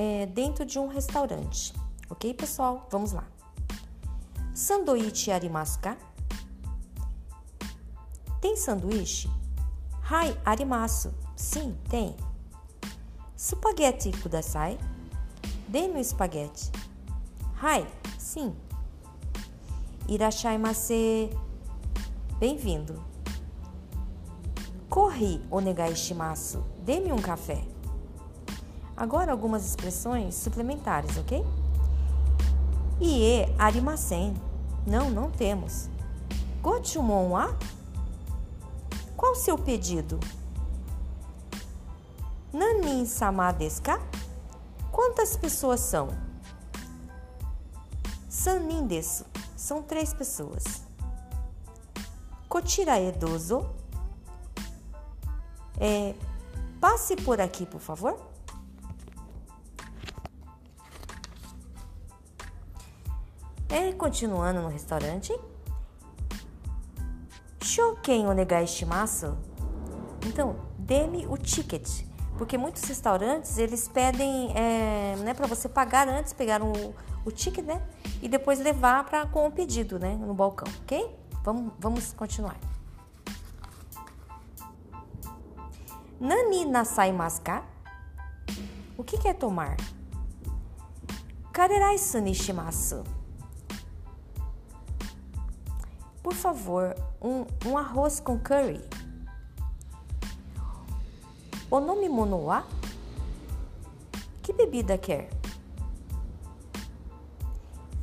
é, dentro de um restaurante. Ok, pessoal? Vamos lá. Sanduíche arimasu? Tem sanduíche? Hai, arimasu. Sim, tem. Spaghetti kudasai? Dê-me o espaguete. Hai, sim. Irashaimase. Bem-vindo. Corri, onegai shimasu. Dê-me um café. Agora algumas expressões suplementares, ok? Ie arimasen. Não, não temos. Gochumon wa? Qual o seu pedido? Nanin sama desu ka? Quantas pessoas são? Sanin desu. São três pessoas. Kochira e dozo. É, passe por aqui, por favor. É, continuando no restaurante. Shouken onegai shimasu. Então, dê-me o ticket. Porque muitos restaurantes, eles pedem é, né, para você pagar antes, pegar o, o ticket, né? E depois levar para com o pedido, né? No balcão, ok? Vamos, vamos continuar. Nani nasai maska? O que quer tomar? Karerai sunishimasu. Por favor, um, um arroz com curry. O nome monoa? Que bebida quer?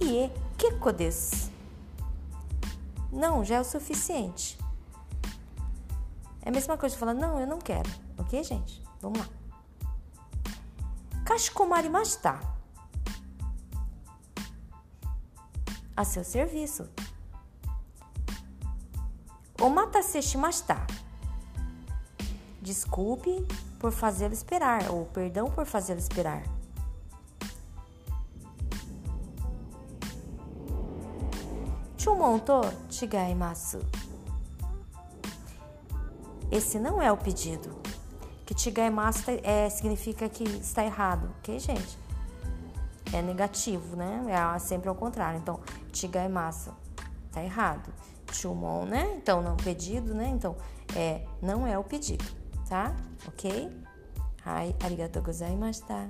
Ie keko desu. Não, já é o suficiente. É a mesma coisa de falar, não, eu não quero. Ok, gente? Vamos lá. Kashikomarimashita. A seu serviço. Omatase shimashita. Desculpe por fazê-lo esperar, ou perdão por fazê-lo esperar. Chumon to. Esse não é o pedido. Que chigaimasu é, significa que está errado, ok, gente? É negativo, né? É sempre ao contrário. Então, chigaimasu está errado. Chumon, né? Então, não pedido, né? Então, é, não é o pedido, tá? Ok? Hai, arigatou gozaimashita.